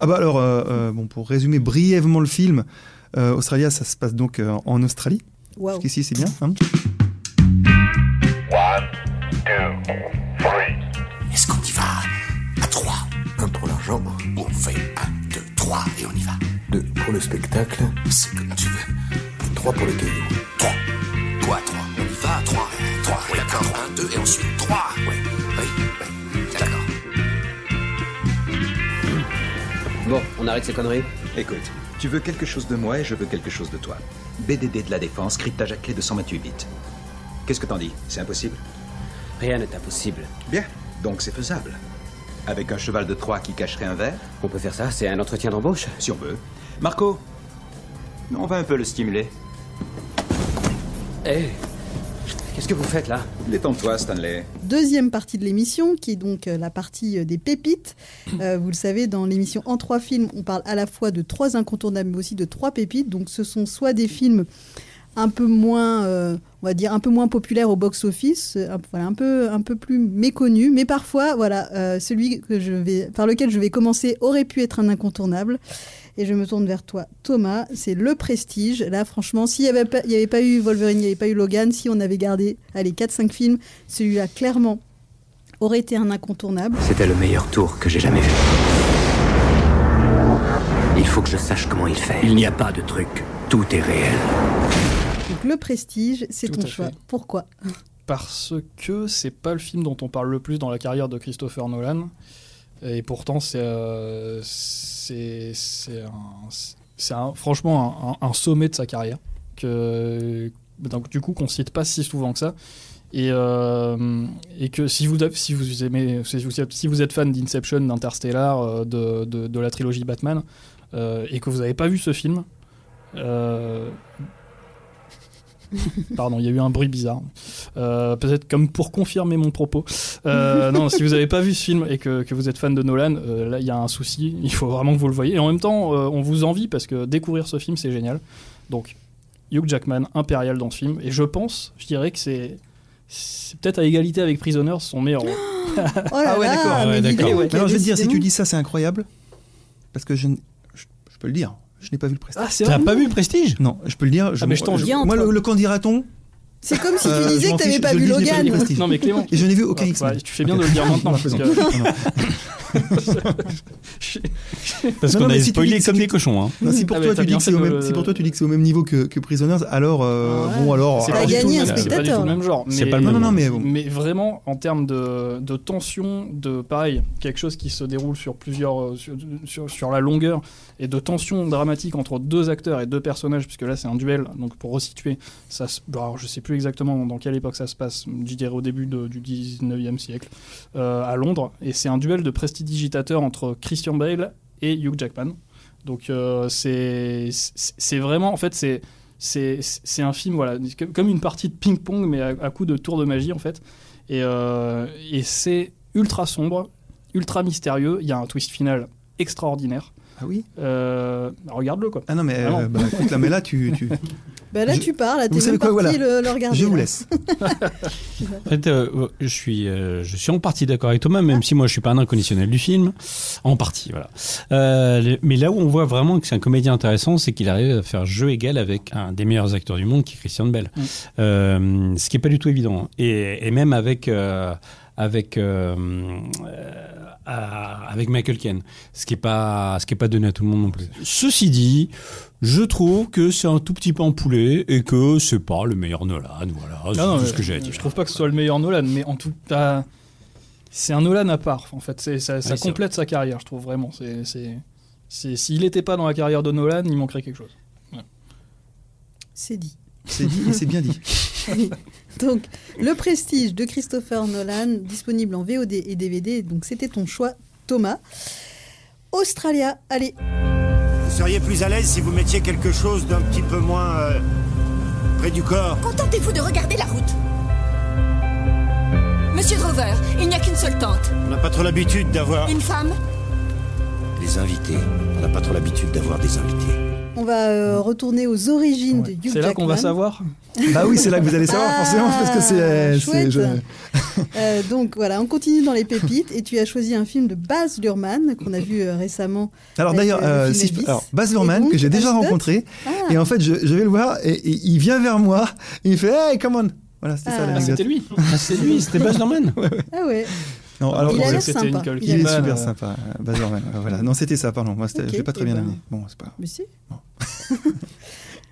Ah bah alors, euh, euh, bon, pour résumer brièvement le film, euh, Australia, ça se passe donc euh, en Australie. Waouh. Jusqu'ici, c'est bien. hein Est-ce qu'on y va à 3 Un pour l'argent, On fait 1, 2, 3 et on y va. deux pour le spectacle, C'est comme tu veux. trois pour les cailloux. 3. Quoi 3 On y va 3. 3. Oui, d'accord. 1, 2 et ensuite 3. On arrête ces conneries Écoute, tu veux quelque chose de moi et je veux quelque chose de toi. BDD de la défense, cryptage à clé de 128 bits. Qu'est-ce que t'en dis? C'est impossible? Rien n'est impossible. Bien, donc c'est faisable. Avec un cheval de Troie qui cacherait un verre, On peut faire ça, c'est un entretien d'embauche. si on veut. Marco, on va un peu le stimuler. Hé Qu'est-ce que vous faites là? Détends-toi, Stanley. Deuxième partie de l'émission, qui est donc euh, la partie euh, des pépites. Euh, vous le savez, dans l'émission En trois films, on parle à la fois de trois incontournables, mais aussi de trois pépites. Donc ce sont soit des films un peu moins, euh, on va dire, un peu moins populaires au box-office, un, voilà, un, peu, un peu plus méconnus, mais parfois, voilà, euh, celui que je vais, par lequel je vais commencer aurait pu être un incontournable. Et je me tourne vers toi, Thomas. C'est le prestige. Là, franchement, s'il n'y avait, pas- il y avait pas eu Wolverine, il n'y avait pas eu Logan, si on avait gardé allez, 4-5 films, celui-là, clairement, aurait été un incontournable. C'était le meilleur tour que j'ai jamais vu. Il faut que je sache comment il fait. Il n'y a pas de truc. Tout est réel. Donc, le prestige, c'est ton choix. fait. Pourquoi? Parce que c'est pas le film dont on parle le plus dans la carrière de Christopher Nolan. Et pourtant, c'est euh, c'est franchement un, un- sommet de sa carrière. Que, donc, du coup, qu'on cite pas si souvent que ça. Et, euh, et que si vous, si vous aimez, si vous êtes, fan d'Inception, d'Interstellar, euh, de, de, la trilogie Batman, euh, et que vous n'avez pas vu ce film, Pardon, il y a eu un bruit bizarre. Euh, Peut-être comme pour confirmer mon propos. Euh, non, si vous n'avez pas vu ce film et que, que vous êtes fan de Nolan, euh, là il y a un souci. Il faut vraiment que vous le voyez. Et en même temps, euh, on vous envie parce que découvrir ce film c'est génial. Donc, Hugh Jackman impérial dans ce film. Et je pense, je dirais que c'est c'est peut-être à égalité avec Prisoners son meilleur rôle. Oh Ah ouais, d'accord. mais Ouais, Alors, je vais te dire, si tu dis ça, c'est incroyable. Parce que je, je peux le dire, je n'ai pas vu le prestige. Ah, c'est T'as pas vu le prestige? Non, je peux le dire. Je, Ah, mais je t'en je- Moi, le, le candidaton, C'est comme si Euh, tu je disais que t'avais pas pas vu Logan. Prestige. Non mais Clément. et je n'ai vu aucun Ouais, X-Men. tu fais bien de le dire maintenant. Non, non. Parce qu'on a si tu spoilé dis- comme si des cochons. Hein. Non, si pour Ah, toi tu dis que même, si pour toi tu dis que c'est au même niveau que, que Prisoners, alors euh, Ouais. bon alors. C'est T'as pas, gagné le un même- c'est pas spectateur, le même genre. Mais- pas le Non, même. non, non, mais bon. Mais vraiment, en termes de, de tension, de pareil, quelque chose qui se déroule sur plusieurs, euh, sur, sur, sur la longueur, et de tension dramatique entre deux acteurs et deux personnages, puisque là c'est un duel, donc pour resituer, ça se, bon, alors, je sais plus exactement dans quelle époque ça se passe, je dirais au début de- du 19e siècle, euh, à Londres, et c'est un duel de prestidigitateurs entre Christian Bale et Hugh Jackman. Donc euh, c'est vraiment, en fait, c'est un film voilà comme- une partie de ping-pong mais à, à coup de tour de magie en fait. Et, euh, et c'est ultra sombre ultra mystérieux. Il y a un twist final extraordinaire Ah oui Euh, regarde-le quoi Ah non, mais Ah non. euh, bah, écoute, là, mais là, tu. tu... Bah là, Je- tu parles, là, t'es Vous savez même quoi, parti voilà. le, le regarder. Je vous là. laisse. En fait, euh, je suis, euh, je suis en partie d'accord avec Thomas, même si moi je suis pas un inconditionnel du film. En partie, voilà. Euh, mais là où on voit vraiment que c'est un comédien intéressant, c'est qu'il arrive à faire jeu égal avec un des meilleurs acteurs du monde, qui est Christian Bell. Mm. Euh, ce qui est pas du tout évident. Et, et même avec euh, avec euh, euh, avec Michael Caine, ce qui est pas ce qui est pas donné à tout le monde non plus. Ceci dit. Je trouve que c'est un tout petit peu empoulé et que c'est pas le meilleur Nolan. Voilà, c'est tout ce que j'ai à dire. je trouve pas que ce soit le meilleur Nolan mais en tout cas c'est un Nolan à part en fait ça, ça Oui, c'est complète sa carrière je trouve vraiment c'est c'est c'est- s'il n'était pas dans la carrière de Nolan il manquerait quelque chose C'est dit. C'est dit et c'est bien dit. Donc, Le Prestige de Christopher Nolan, disponible en VOD et DVD. Donc, c'était ton choix, Thomas. Australia, allez, Vous seriez plus à l'aise si vous mettiez quelque chose d'un petit peu moins euh, près du corps. Contentez-vous de regarder la route. Monsieur Drover, il n'y a qu'une seule tente. On n'a pas trop l'habitude d'avoir. Une femme Les invités. On n'a pas trop l'habitude d'avoir des invités. On va euh, retourner aux origines de Hugh C'est là qu'on va savoir. Bah oui, c'est là que vous allez savoir Ah, forcément parce que c'est. c'est- chouette. je- Euh, donc voilà, on continue dans les pépites et tu as choisi un film de Baz Luhrmann qu'on a vu euh, récemment. Alors d'ailleurs, euh, euh, si Baz Luhrmann donc, que j'ai déjà rencontré Ah, et en fait je, je vais le voir et, et il vient vers moi et il fait Hey, come on. Voilà, c'était Ah. ça Ah, l'anecdote. c'était lui. Ah, c'est lui, c'était Baz Luhrmann. ah ouais. Non, alors Il a bon, c'était. Nicole Il il est Kidman, super euh, sympa, euh, Baz Luhrmann. Euh, voilà, non, c'était ça, pardon. Moi, c'était- Ok, je l'ai pas très bien ben. amené. Bon, c'est pas. Mais si.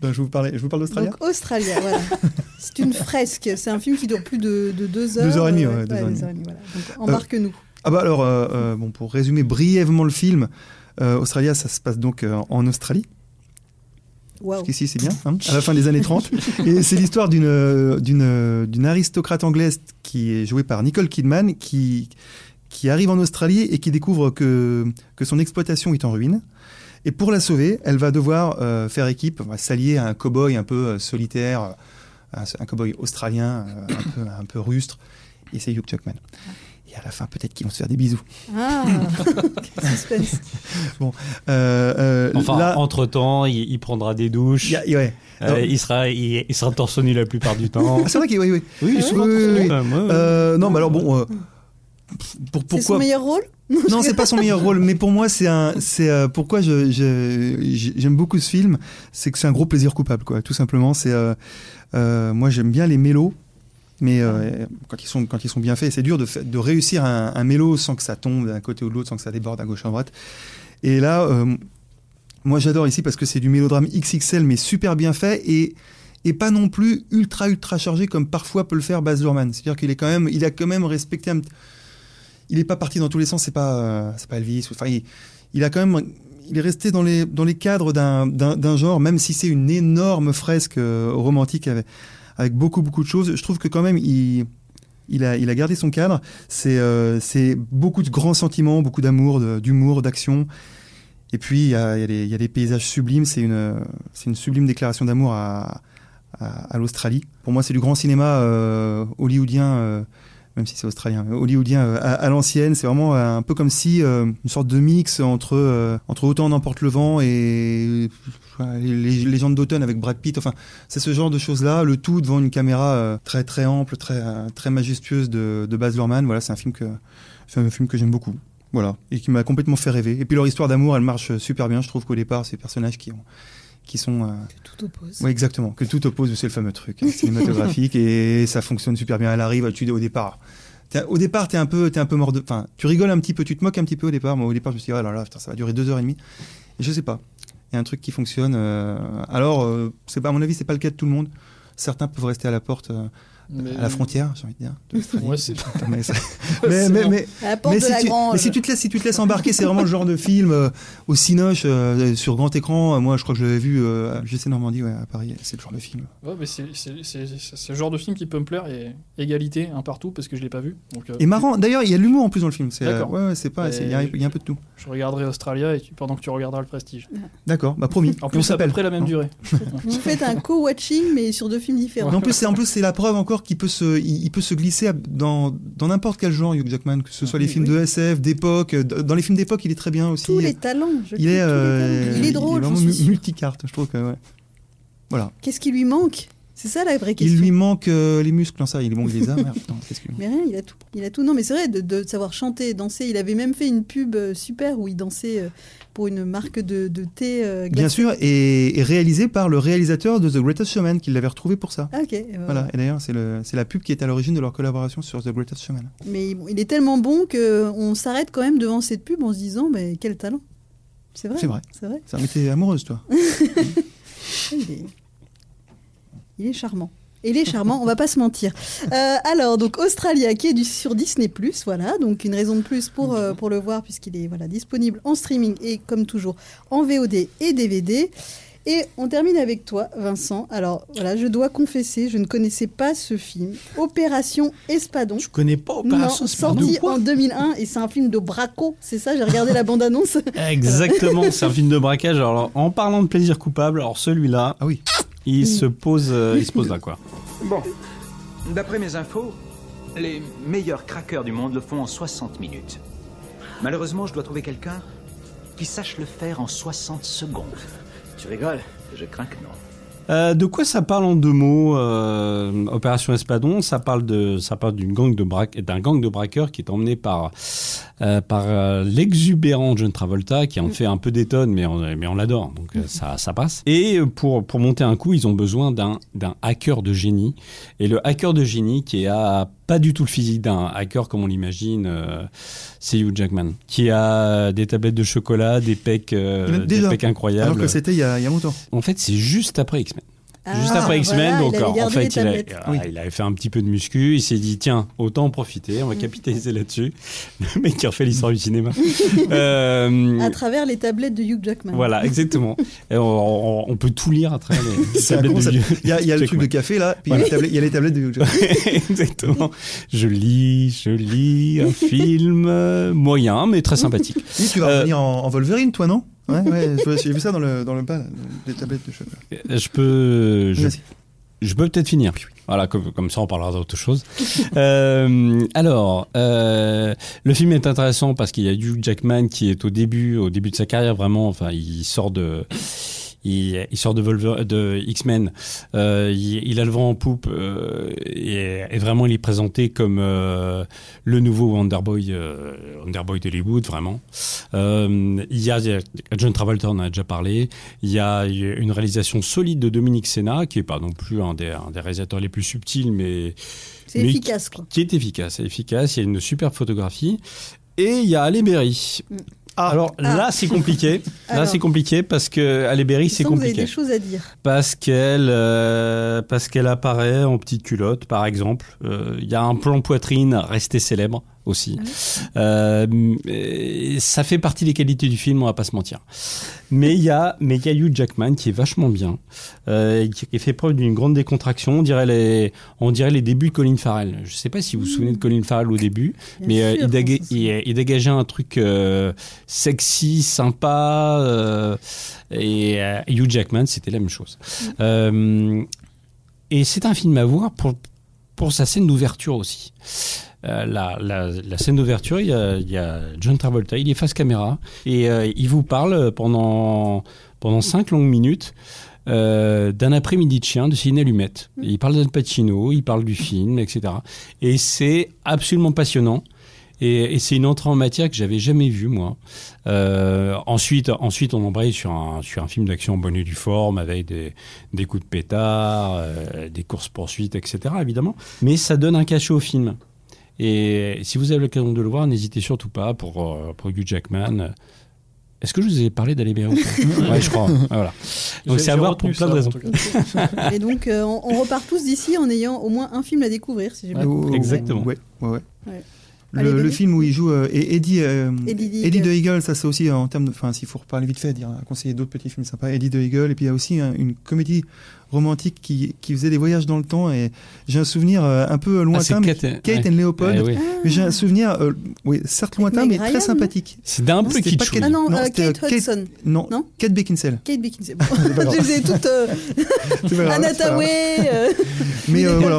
Donc, je vous parlais, je vous parle d'Australia. Donc Australia, voilà. C'est une fresque. C'est un film qui dure plus de, de deux heures. Deux heures et demie, euh, ouais, deux heures et demie. voilà. Donc embarque-nous. Ah bah alors, euh, euh, bon, pour résumer brièvement le film, euh, Australia, ça se passe donc euh, en Australie. Waouh. Jusqu'ici, c'est bien, hein, à la fin des années 30. Et c'est l'histoire d'une, euh, d'une, euh, d'une aristocrate anglaise qui est jouée par Nicole Kidman, qui, qui arrive en Australie et qui découvre que, que son exploitation est en ruine. Et pour la sauver, elle va devoir euh, faire équipe, s'allier à un cow-boy un peu euh, solitaire, un, un cow-boy australien, euh, un, peu, un peu rustre, et c'est Hugh Jackman. Et à la fin, peut-être qu'ils vont se faire des bisous. Ah, quel suspense. Euh, euh, Enfin, là, entre-temps, il, il prendra des douches. il y a- ouais. Euh, il, sera, il, il sera torse nu la plupart du temps. Ah, c'est vrai qu'il oui, oui. Oui, Ah souvent ouais torse Oui, nu, oui, ouais. Euh, non, mais alors bon, euh, pour, C'est son pourquoi meilleur rôle Non, c'est pas son meilleur rôle, mais pour moi, c'est un, c'est euh, pourquoi je, je- j'ai- j'aime beaucoup ce film, c'est que c'est un gros plaisir coupable, quoi. Tout simplement, c'est euh, euh, moi j'aime bien les mélos, mais euh, quand ils sont bien faits, c'est dur de, réussir un, un mélo sans que ça tombe d'un côté ou de l'autre, sans que ça déborde à gauche à droite. Et là, euh, moi j'adore ici parce que c'est du mélodrame XXL, mais super bien fait et pas non plus ultra ultra chargé comme parfois peut le faire Baz Luhrmann. C'est-à-dire qu'il est quand même, a quand même respecté il est pas parti dans tous les sens. C'est pas, euh, pas Elvis. Enfin, il, a quand même, il est resté dans les dans les cadres d'un genre, même si c'est une énorme fresque romantique avec beaucoup beaucoup de choses. Je trouve que quand même il a, gardé son cadre. C'est euh, c'est beaucoup de grands sentiments, beaucoup d'amour, d'humour, d'action. Et puis il y a, des- paysages sublimes. C'est une, sublime déclaration d'amour à l'Australie. Pour moi, c'est du grand cinéma euh, hollywoodien, euh, même si c'est australien, hollywoodien euh, à, l'ancienne. C'est vraiment euh, un peu comme si euh, une sorte de mix entre entre Autant n'emporte le vent et les, légendes d'automne avec Brad Pitt. Enfin, c'est ce genre de choses-là. Le tout devant une caméra très très ample, très très majestueuse de, de Baz Luhrmann. Voilà, c'est un film que un film que j'aime beaucoup. Voilà, et qui m'a complètement fait rêver. Et puis leur histoire d'amour, elle marche super bien. Je trouve qu'au départ, ces personnages qui ont qui sont euh, Tout oppose. oui, exactement. Que tout oppose, c'est le fameux truc hein, cinématographique et ça fonctionne super bien. Elle arrive, tu au départ. Au départ, t'es un peu, t'es un peu mort de. Enfin, tu rigoles un petit peu, tu te moques un petit peu au départ. Moi, au départ, je me suis dit, oh là là, putain, ça va durer deux heures et demie. Et je sais pas. Il y a un truc qui fonctionne. euh, alors, euh, c'est pas, à mon avis, c'est pas le cas de tout le monde. Certains peuvent rester à la porte, Mais- à la frontière, j'ai envie de dire. de. Ouais, c'est- mais, mais, si tu, grange. mais si tu te laisses, si tu te laisses embarquer, c'est vraiment le genre de film euh, au Cinoche euh, sur grand écran. Moi, je crois que je l'avais vu euh, à GC Normandie, ouais, à Paris. C'est le genre de film. Ouais, mais c'est c'est- c'est- c'est- c'est le genre de film qui peut me plaire et égalité un partout parce que je l'ai pas vu. Donc, euh, Et marrant. D'ailleurs, il y a de l'humour en plus dans le film. C'est, euh, D'accord. ouais, ouais, c'est pas. Il y, a- il y a un peu de tout. Je regarderai Australia et tu- pendant que tu regarderas le Prestige. D'accord, bah promis. En on plus, c'est à peu s'appelle. près la même Non. durée. Vous faites un co-watching, mais sur deux films différents. Mais en plus, c'est en plus c'est la preuve encore qu'il peut se, il, il peut se glisser dans dans n'importe quel genre, Hugh Jackman, que ce soit les Oui, films oui. de SF, d'époque. euh, Dans les films d'époque, il est très bien aussi. Tous les talents. je il est, les euh, talents. il est drôle, vraiment suis mu- sûre. multicarte. Je trouve que ouais. Voilà. Qu'est-ce qui lui manque? C'est ça la vraie question. Il lui manque euh, les muscles, non ça, il est bon, il les a. Merde, putain, qu'est-ce qu'il- Mais rien, il a tout. Il a tout. Non, mais c'est vrai, de, de savoir chanter danser. Il avait même fait une pub euh, super où il dansait euh, pour une marque de, de thé Bien sûr, et, et réalisé par le réalisateur de The Greatest Showman, qui l'avait retrouvé pour ça. Ah, ok. et Voilà, et d'ailleurs, c'est la pub qui est à l'origine de leur collaboration sur The Greatest Showman. Mais bon, il est tellement bon qu'on s'arrête quand même devant cette pub en se disant, mais quel talent. C'est vrai. C'est vrai. C'est vrai. Ça m'était amoureuse, toi. Ah, Il est, charmant. Il est charmant, on va pas se mentir. Euh, alors, donc Australia, qui est du, sur Disney+, voilà, donc une raison de plus pour, euh, pour le voir, puisqu'il est voilà, disponible en streaming et, comme toujours, en VOD et DVD. Et on termine avec toi, Vincent. Alors, voilà, je dois confesser, je ne connaissais pas ce film. Opération Espadon. Je connais pas Non, Opération Espadon. sorti en 2001, et c'est un film de braco, c'est ça J'ai regardé la bande-annonce. Exactement, c'est un film de braquage. Alors, en parlant de plaisir coupable, alors celui-là, Ah oui. Il se pose, euh, il se pose là quoi. Bon, d'après mes infos, les meilleurs craqueurs du monde le font en 60 minutes. Malheureusement, je dois trouver quelqu'un qui sache le faire en 60 secondes. Tu rigoles? Je crains que non. Euh, de quoi ça parle en deux mots euh, Opération Espadon, ça parle de, ça parle d'une gang de braque, d'un gang de braqueurs qui est emmené par euh, par l'exubérant John Travolta qui en fait un peu d'étonne, mais on, mais on l'adore, donc ça, ça passe. Et pour pour monter un coup, ils ont besoin d'un d'un hacker de génie. Et le hacker de génie qui a pas du tout le physique d'un hacker comme on l'imagine, c'est Hugh Jackman, qui a des tablettes de chocolat, des pecs, des pecs incroyables. Alors que c'était il y a, il y a longtemps. En fait, c'est juste après. Ah, Juste après X-Men, voilà, donc il avait en fait, il, a- ah, il avait fait un petit peu de muscu, il s'est dit, tiens, autant en profiter, on va capitaliser là-dessus. Le mec qui refait l'histoire du cinéma. Euh, À travers les tablettes de Hugh Jackman. voilà, exactement. Et on, on- on peut tout lire à travers les tablettes de concept. vieux- Il y a, il y a le truc de Jackman. café là, puis il y a les tablettes- il y a les tablettes de Hugh Jackman. Exactement. Je lis, je lis un film moyen, mais très sympathique. Oui, tu vas Euh, revenir en, en Wolverine, toi, non? Ouais, ouais, j'ai vu ça dans le, dans le bas, là, les tablettes de chocolat. Je peux, je, je peux peut-être finir. Voilà, comme, comme ça on parlera d'autre chose. Euh, alors, euh, le film est intéressant parce qu'il y a Hugh Jackman qui est au début, au début de sa carrière vraiment. Enfin, il sort de, il, il sort de, X-Men. Euh, il, il a le vent en poupe euh, et, et vraiment il est présenté comme euh, le nouveau Wonderboy, Wonderboy d'Hollywood vraiment. Il y a John Travolta, on en a déjà parlé. Il y a une réalisation solide de Dominique Senna, qui est pas non plus un des, un des réalisateurs les plus subtils, mais C'est efficace, quoi. qui est efficace, efficace. Il y a une superbe photographie. Et il y a Halle Berry. Alors Ah. là, c'est compliqué. là, c'est compliqué parce que Halle Berry, c'est que vous avez compliqué des choses à dire. parce qu'elle euh, parce qu'elle apparaît en petite culotte, par exemple. Euh, Il y a un plan poitrine resté célèbre aussi. Euh, et ça fait partie des qualités du film, on va pas se mentir. Mais il y a mais il y a Hugh Jackman qui est vachement bien, euh, qui, qui fait preuve d'une grande décontraction. On dirait les on dirait les débuts de Colin Farrell. Je sais pas si vous vous souvenez de Colin Farrell au début, Bien mais euh, il, déga- il, il dégageait un truc euh, sexy, sympa. euh, et euh, Hugh Jackman, c'était la même chose. Euh, et c'est un film à voir pour, pour sa scène d'ouverture aussi. Euh, la, la, la scène d'ouverture, il y, a, il y a John Travolta, il est face caméra et euh, il vous parle pendant, pendant cinq longues minutes euh, d'un après-midi de chien de Sidney Lumet. Et il parle d'Al Pacino, il parle du film, etc. Et c'est absolument passionnant. Et, et c'est une entrée en matière que j'avais jamais vue moi. Euh, ensuite, ensuite, on embraye sur un sur un film d'action en bonne et due forme avec des, des coups de pétard, euh, des courses poursuites, etc. Évidemment, mais ça donne un cachet au film. Et si vous avez l'occasion de le voir, n'hésitez surtout pas pour euh, pour Hugh Jackman. Est-ce que je vous ai parlé d'Ali Berry ou pas Ouais, je crois. Voilà. Donc c'est à voir pour plein de raisons. Et donc, euh, on, on repart tous d'ici en ayant au moins un film à découvrir, si j'ai bien compris. exactement. Ouais, ouais, ouais. Ouais. Le, film où il joue euh, et Eddie, euh, Eddie Eddie Eagle. the Eagle, ça c'est aussi en termes de, enfin s'il faut reparler vite fait, dire conseiller d'autres petits films sympas, Eddie the Eagle, et puis il y a aussi un- une comédie romantique qui, qui faisait des voyages dans le temps et j'ai un souvenir euh, un peu Ah, lointain, c'est mais- Kate, Kate ouais. and Leopold, Eh oui. mais j'ai un souvenir, euh, oui certes lointain mais très sympathique. C'était un peu pas kitschou. Ah non, euh, Kate Hudson. Non, Non Kate Beckinsale. Kate Beckinsale. Bon, je euh, C'est c'est grave. Tawai. euh, Mais euh, voilà.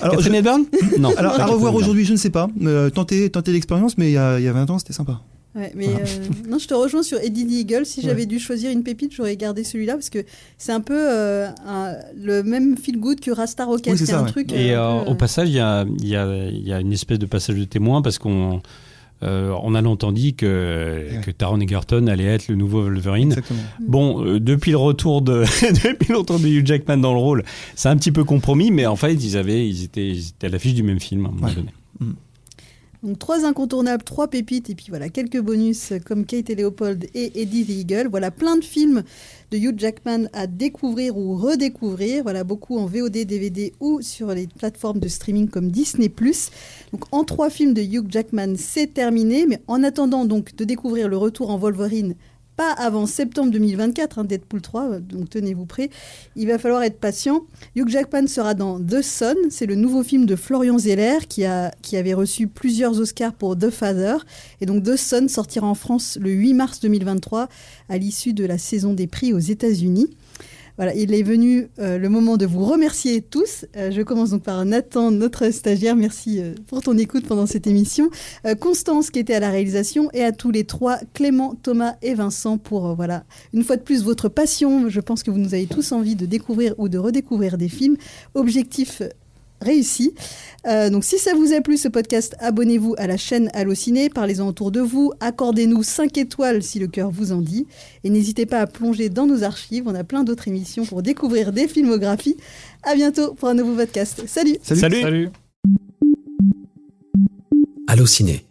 Catherine Hepburn? Non. alors à revoir aujourd'hui, je ne sais pas. Euh, tentez, tentez l'expérience, mais il y a, il y a 20 ans, c'était sympa. Ouais, mais euh, non, je te rejoins sur Eddie the Eagle. Si Ouais. j'avais dû choisir une pépite, j'aurais gardé celui-là parce que c'est un peu euh, un- le même feel good que Rasta Rocket. Oui, c'est un ouais. truc. Et euh, peu, au passage, il y a, il y, a, il y a une espèce de passage de témoin parce qu'on euh, on a entendu que, Ouais. que Taron Egerton allait être le nouveau Wolverine. Exactement. Bon, euh, depuis le retour de depuis le retour de Hugh Jackman dans le rôle, c'est un petit peu compromis, mais en fait, ils avaient ils étaient, ils étaient à l'affiche du même film à un moment Ouais. donné. Donc trois incontournables, trois pépites et puis voilà quelques bonus comme Kate et Leopold et Eddie the Eagle. Voilà plein de films de Hugh Jackman à découvrir ou redécouvrir. Voilà beaucoup en VOD, DVD ou sur les plateformes de streaming comme Disney+. Donc en trois films de Hugh Jackman, c'est terminé. Mais en attendant donc de découvrir le retour en Wolverine, pas avant septembre 2024, hein, Deadpool 3, euh, donc tenez-vous prêts. Il va falloir être patient. Hugh Jackman sera dans The Son, c'est le nouveau film de Florian Zeller qui, a, qui avait reçu plusieurs Oscars pour The Father. Et donc The Son sortira en France le 8 mars 2023 à l'issue de la saison des prix aux États-Unis. Voilà, il est venu euh, le moment de vous remercier tous. Euh, je commence donc par Nathan, notre stagiaire. Merci euh, pour ton écoute pendant cette émission. Constance qui était à la réalisation et à tous les trois, Clément, Thomas et Vincent pour voilà une fois de plus votre passion. Je pense que vous nous avez tous envie de découvrir ou de redécouvrir des films. Objectif réussi. Euh, donc si ça vous a plu ce podcast, abonnez-vous à la chaîne Allociné, parlez-en autour de vous, accordez-nous 5 étoiles si le cœur vous en dit, et n'hésitez pas à plonger dans nos archives, on a plein d'autres émissions pour découvrir des filmographies. À bientôt pour un nouveau podcast. Salut Salut. Salut. Allociné,